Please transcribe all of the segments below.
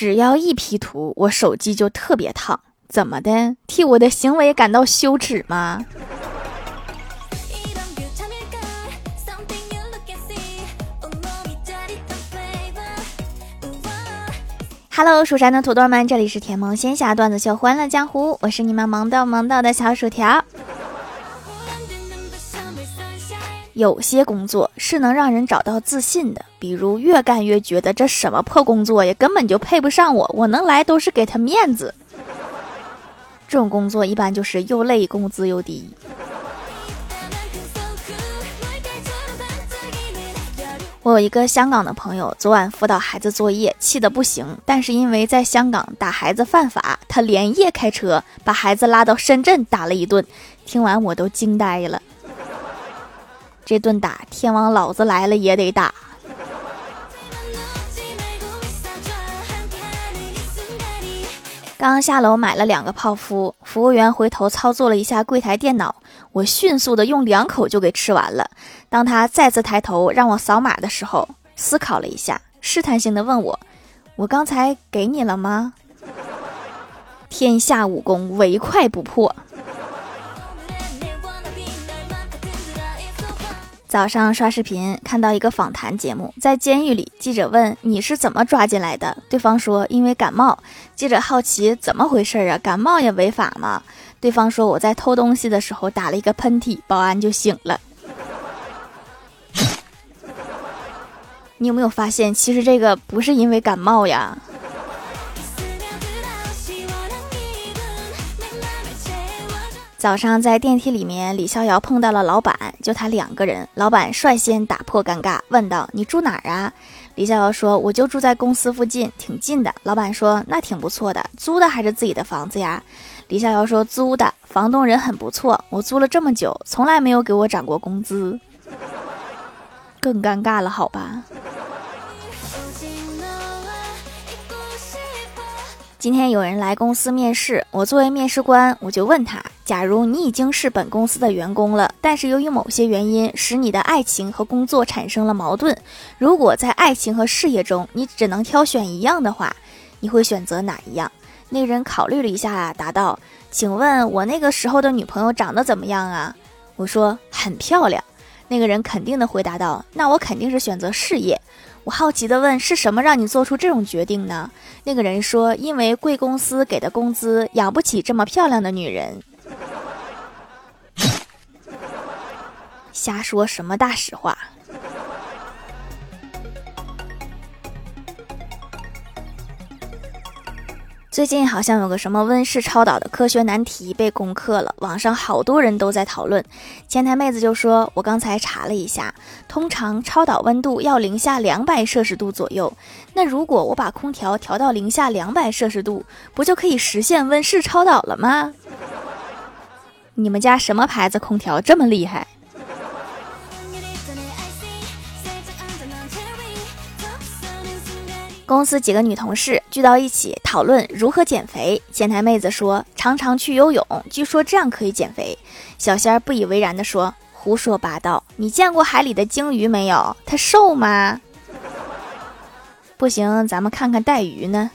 只要一 P 图，我手机就特别烫。怎么的？替我的行为感到羞耻吗？Hello，蜀山的土豆们，这里是甜萌仙侠段子秀欢乐江湖，我是你们萌豆萌豆的小薯条。有些工作是能让人找到自信的，比如越干越觉得这什么破工作呀，根本就配不上我，我能来都是给他面子。这种工作一般就是又累，工资又低。我有一个香港的朋友，昨晚辅导孩子作业，气得不行。但是因为在香港打孩子犯法，他连夜开车把孩子拉到深圳打了一顿。听完我都惊呆了。这顿打，天王老子来了也得打。刚下楼买了两个泡芙，服务员回头操作了一下柜台电脑，我迅速的用两口就给吃完了。当他再次抬头让我扫码的时候，思考了一下，试探性的问我：“我刚才给你了吗？”天下武功，唯快不破。早上刷视频看到一个访谈节目，在监狱里，记者问你是怎么抓进来的？对方说因为感冒。记者好奇怎么回事啊？感冒也违法吗？对方说我在偷东西的时候打了一个喷嚏，保安就醒了。你有没有发现，其实这个不是因为感冒呀？早上在电梯里面，李逍遥碰到了老板，就他两个人。老板率先打破尴尬，问道：“你住哪儿啊？”李逍遥说：“我就住在公司附近，挺近的。”老板说：“那挺不错的，租的还是自己的房子呀？”李逍遥说：“租的，房东人很不错，我租了这么久，从来没有给我涨过工资。”更尴尬了，好吧。今天有人来公司面试，我作为面试官，我就问他：假如你已经是本公司的员工了，但是由于某些原因使你的爱情和工作产生了矛盾，如果在爱情和事业中你只能挑选一样的话，你会选择哪一样？那人考虑了一下，答道：“请问我那个时候的女朋友长得怎么样啊？”我说：“很漂亮。”那个人肯定的回答道：“那我肯定是选择事业。”我好奇的问：“是什么让你做出这种决定呢？”那个人说：“因为贵公司给的工资养不起这么漂亮的女人。”瞎说什么大实话。最近好像有个什么温室超导的科学难题被攻克了，网上好多人都在讨论。前台妹子就说：“我刚才查了一下，通常超导温度要零下两百摄氏度左右。那如果我把空调调到零下两百摄氏度，不就可以实现温室超导了吗？”你们家什么牌子空调这么厉害？公司几个女同事聚到一起讨论如何减肥。前台妹子说：“常常去游泳，据说这样可以减肥。”小仙儿不以为然地说：“胡说八道！你见过海里的鲸鱼没有？它瘦吗？不行，咱们看看带鱼呢。”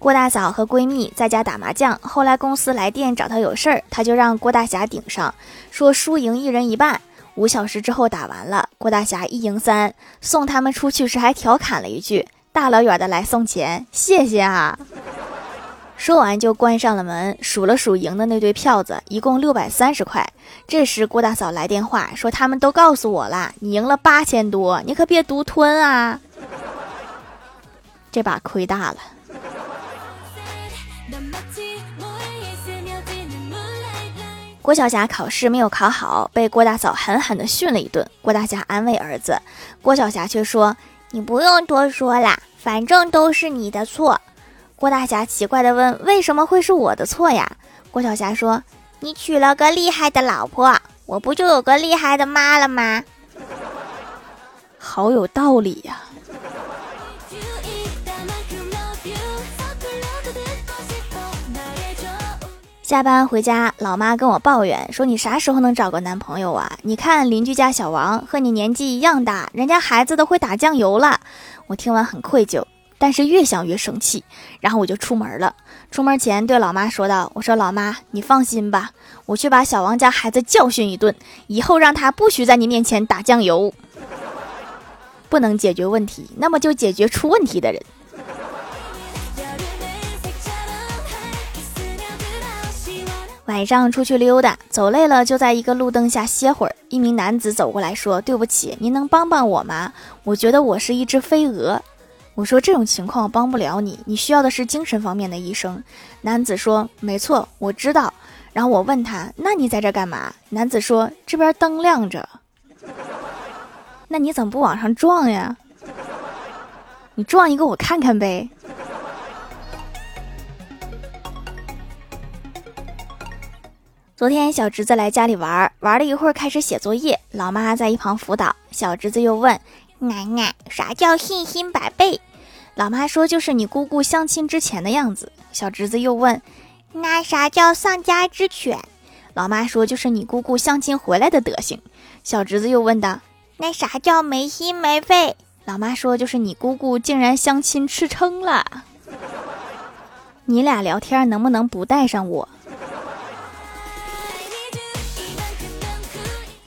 郭大嫂和闺蜜在家打麻将，后来公司来电找她有事儿，她就让郭大侠顶上，说输赢一人一半。五小时之后打完了，郭大侠一赢三，送他们出去时还调侃了一句：“大老远的来送钱，谢谢啊。”说完就关上了门，数了数赢的那堆票子，一共六百三十块。这时郭大嫂来电话说：“他们都告诉我了，你赢了八千多，你可别独吞啊！”这把亏大了。郭晓霞考试没有考好，被郭大嫂狠狠地训了一顿。郭大侠安慰儿子，郭晓霞却说：“你不用多说啦，反正都是你的错。”郭大侠奇怪地问：“为什么会是我的错呀？”郭晓霞说：“你娶了个厉害的老婆，我不就有个厉害的妈了吗？” 好有道理呀。下班回家，老妈跟我抱怨说：“你啥时候能找个男朋友啊？你看邻居家小王和你年纪一样大，人家孩子都会打酱油了。”我听完很愧疚，但是越想越生气，然后我就出门了。出门前对老妈说道：“我说老妈，你放心吧，我去把小王家孩子教训一顿，以后让他不许在你面前打酱油。不能解决问题，那么就解决出问题的人。”晚上出去溜达，走累了就在一个路灯下歇会儿。一名男子走过来说：“对不起，您能帮帮我吗？我觉得我是一只飞蛾。”我说：“这种情况帮不了你，你需要的是精神方面的医生。”男子说：“没错，我知道。”然后我问他：“那你在这干嘛？”男子说：“这边灯亮着。”那你怎么不往上撞呀？你撞一个我看看呗。昨天小侄子来家里玩，玩了一会儿，开始写作业。老妈在一旁辅导。小侄子又问：“奶奶，啥叫信心百倍？”老妈说：“就是你姑姑相亲之前的样子。”小侄子又问：“那啥叫丧家之犬？”老妈说：“就是你姑姑相亲回来的德行。”小侄子又问道：“那啥叫没心没肺？”老妈说：“就是你姑姑竟然相亲吃撑了。”你俩聊天能不能不带上我？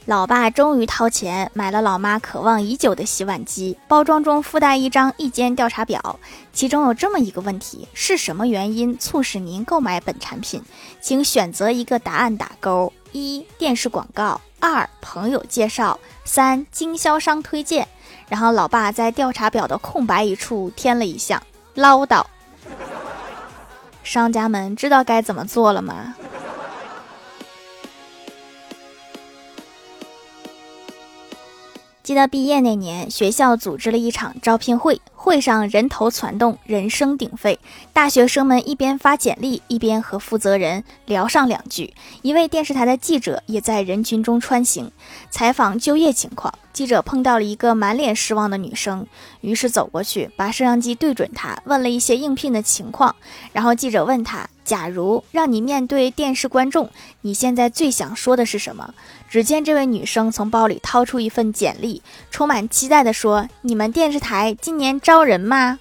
老爸终于掏钱买了老妈渴望已久的洗碗机，包装中附带一张意见调查表，其中有这么一个问题：是什么原因促使您购买本产品？请选择一个答案打勾：一、电视广告；二、朋友介绍；三、经销商推荐。然后老爸在调查表的空白一处添了一项唠叨。商家们知道该怎么做了吗？记得毕业那年，学校组织了一场招聘会，会上人头攒动，人声鼎沸。大学生们一边发简历，一边和负责人聊上两句。一位电视台的记者也在人群中穿行，采访就业情况。记者碰到了一个满脸失望的女生，于是走过去，把摄像机对准她，问了一些应聘的情况。然后记者问她：“假如让你面对电视观众，你现在最想说的是什么？”只见这位女生从包里掏出一份简历，充满期待地说：“你们电视台今年招人吗？”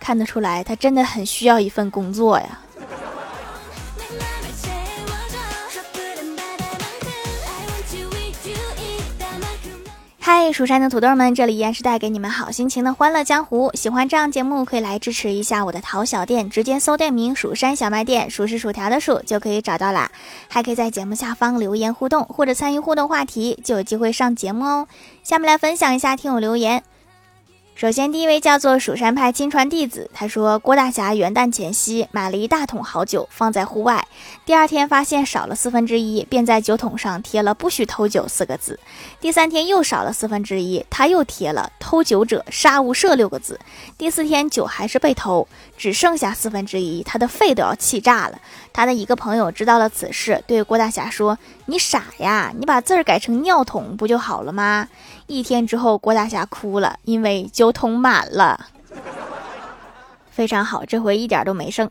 看得出来，她真的很需要一份工作呀。嗨，蜀山的土豆们，这里依然是带给你们好心情的欢乐江湖。喜欢这样节目，可以来支持一下我的淘小店，直接搜店名“蜀山小卖店”，数是薯条的数就可以找到啦。还可以在节目下方留言互动，或者参与互动话题，就有机会上节目哦。下面来分享一下听友留言。首先，第一位叫做蜀山派亲传弟子，他说郭大侠元旦前夕买了一大桶好酒放在户外，第二天发现少了四分之一，便在酒桶上贴了“不许偷酒”四个字。第三天又少了四分之一，他又贴了“偷酒者杀无赦”六个字。第四天酒还是被偷，只剩下四分之一，他的肺都要气炸了。他的一个朋友知道了此事，对郭大侠说：“你傻呀，你把字儿改成尿桶不就好了吗？”一天之后，郭大侠哭了，因为酒桶满了。非常好，这回一点都没剩。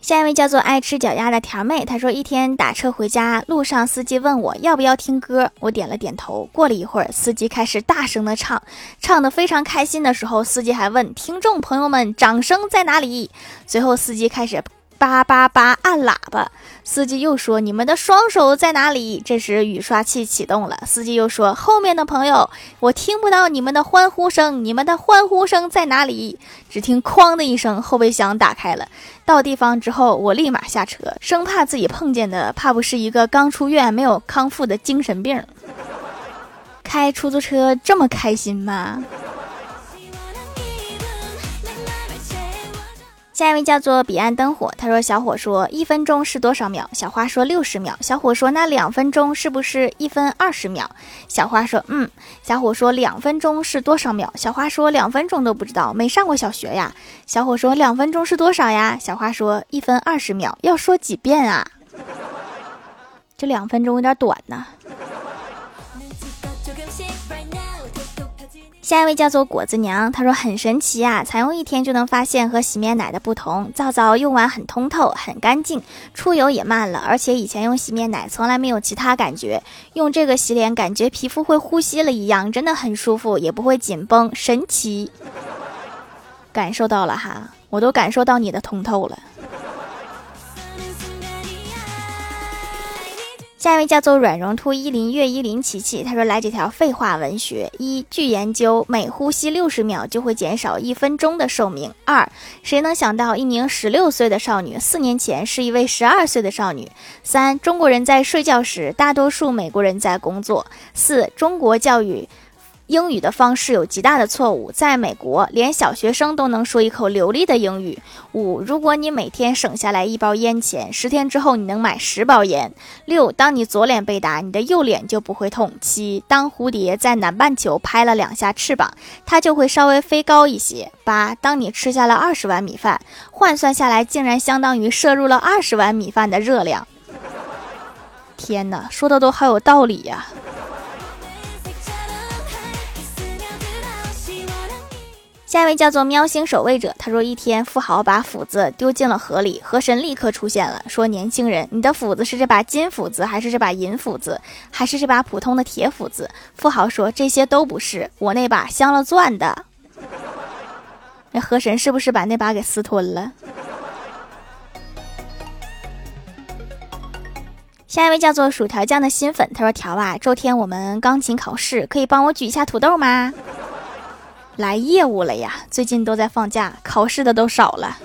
下一位叫做爱吃脚丫的条妹，她说一天打车回家，路上司机问我要不要听歌，我点了点头。过了一会儿，司机开始大声的唱，唱的非常开心的时候，司机还问听众朋友们掌声在哪里？随后司机开始。叭叭叭，按喇叭。司机又说：“你们的双手在哪里？”这时雨刷器启动了。司机又说：“后面的朋友，我听不到你们的欢呼声，你们的欢呼声在哪里？”只听“哐”的一声，后备箱打开了。到地方之后，我立马下车，生怕自己碰见的，怕不是一个刚出院没有康复的精神病。开出租车这么开心吗？下一位叫做彼岸灯火，他说：“小伙说一分钟是多少秒？”小花说：“六十秒。”小伙说：“那两分钟是不是一分二十秒？”小花说：“嗯。”小伙说：“两分钟是多少秒？”小花说：“两分钟都不知道，没上过小学呀。”小伙说：“两分钟是多少呀？”小花说：“一分二十秒，要说几遍啊？”这两分钟有点短呢。下一位叫做果子娘，她说很神奇啊，才用一天就能发现和洗面奶的不同。皂皂用完很通透，很干净，出油也慢了，而且以前用洗面奶从来没有其他感觉，用这个洗脸感觉皮肤会呼吸了一样，真的很舒服，也不会紧绷，神奇。感受到了哈，我都感受到你的通透了。下一位叫做软绒兔依林月依林琪琪，他说来几条废话文学：一，据研究，每呼吸六十秒就会减少一分钟的寿命。二，谁能想到一名十六岁的少女四年前是一位十二岁的少女？三，中国人在睡觉时，大多数美国人在工作。四，中国教育。英语的方式有极大的错误，在美国，连小学生都能说一口流利的英语。五，如果你每天省下来一包烟钱，十天之后你能买十包烟。六，当你左脸被打，你的右脸就不会痛。七，当蝴蝶在南半球拍了两下翅膀，它就会稍微飞高一些。八，当你吃下了二十碗米饭，换算下来竟然相当于摄入了二十碗米饭的热量。天哪，说的都好有道理呀！下一位叫做喵星守卫者，他说一天富豪把斧子丢进了河里，河神立刻出现了，说年轻人，你的斧子是这把金斧子，还是这把银斧子，还是这把普通的铁斧子？富豪说这些都不是，我那把镶了钻的。那河神是不是把那把给私吞了？下一位叫做薯条酱的新粉，他说条啊，周天我们钢琴考试，可以帮我举一下土豆吗？来业务了呀！最近都在放假，考试的都少了。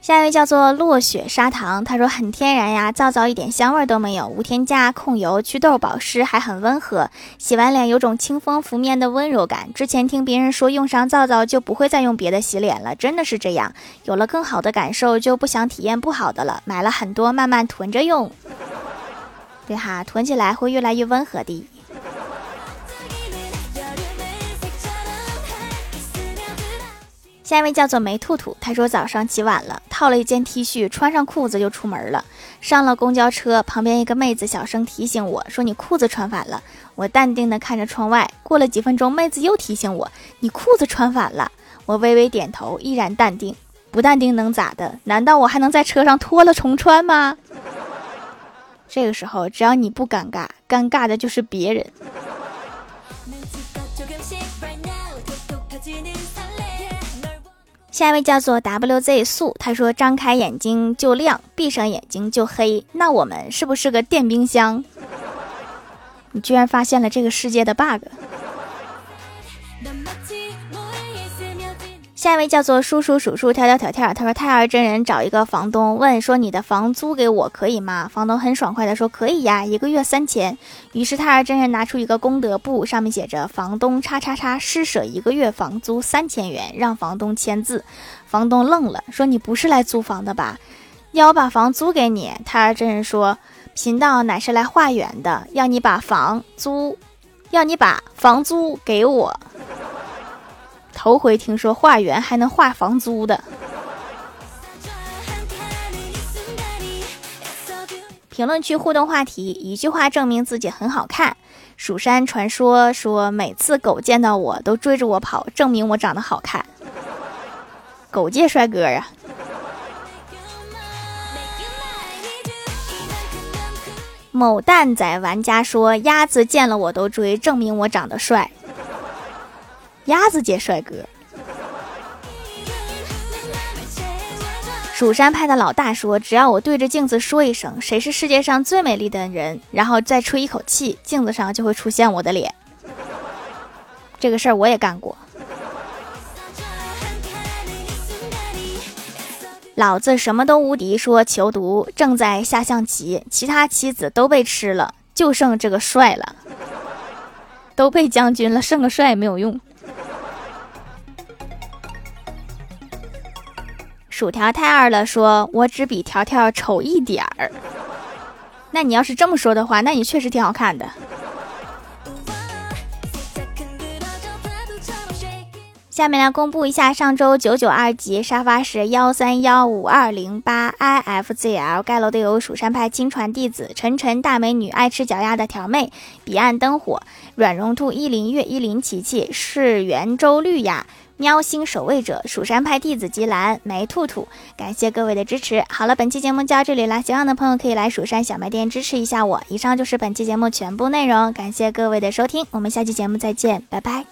下一位叫做落雪砂糖，他说很天然呀，皂皂一点香味都没有，无添加，控油、祛痘、保湿，还很温和，洗完脸有种清风拂面的温柔感。之前听别人说用上皂皂就不会再用别的洗脸了，真的是这样。有了更好的感受，就不想体验不好的了，买了很多，慢慢囤着用。对哈，囤起来会越来越温和的。下一位叫做梅兔兔，他说早上起晚了，套了一件 T 恤，穿上裤子就出门了。上了公交车，旁边一个妹子小声提醒我说：“你裤子穿反了。”我淡定的看着窗外。过了几分钟，妹子又提醒我：“你裤子穿反了。”我微微点头，依然淡定。不淡定能咋的？难道我还能在车上脱了重穿吗？这个时候，只要你不尴尬，尴尬的就是别人。下一位叫做 WZ 素，他说：“张开眼睛就亮，闭上眼睛就黑。那我们是不是个电冰箱？”你居然发现了这个世界的 bug。下一位叫做叔叔数数跳跳跳跳，他说太二真人找一个房东问说你的房租给我可以吗？房东很爽快的说可以呀，一个月三千。于是太二真人拿出一个功德簿，上面写着房东叉叉叉施舍一个月房租三千元，让房东签字。房东愣了，说你不是来租房的吧？要我把房租给你？太二真人说贫道乃是来化缘的，要你把房租，要你把房租给我。头回听说化缘还能化房租的。评论区互动话题：一句话证明自己很好看。蜀山传说说，每次狗见到我都追着我跑，证明我长得好看。狗界帅哥呀！某蛋仔玩家说，鸭子见了我都追，证明我长得帅。鸭子界帅哥，蜀山派的老大说：“只要我对着镜子说一声‘谁是世界上最美丽的人’，然后再吹一口气，镜子上就会出现我的脸。”这个事儿我也干过。老子什么都无敌，说求毒正在下象棋，其他棋子都被吃了，就剩这个帅了，都被将军了，剩个帅也没有用。薯条太二了，说我只比条条丑一点儿。那你要是这么说的话，那你确实挺好看的。下面来公布一下上周九九二级沙发是幺三幺五二零八 i f z l 盖楼的有蜀山派亲传弟子晨晨大美女爱吃脚丫的条妹彼岸灯火软绒兔依林月依林琪琪是圆周绿呀喵星守卫者蜀山派弟子吉兰梅兔兔，感谢各位的支持。好了，本期节目就到这里了，喜欢的朋友可以来蜀山小卖店支持一下我。以上就是本期节目全部内容，感谢各位的收听，我们下期节目再见，拜拜。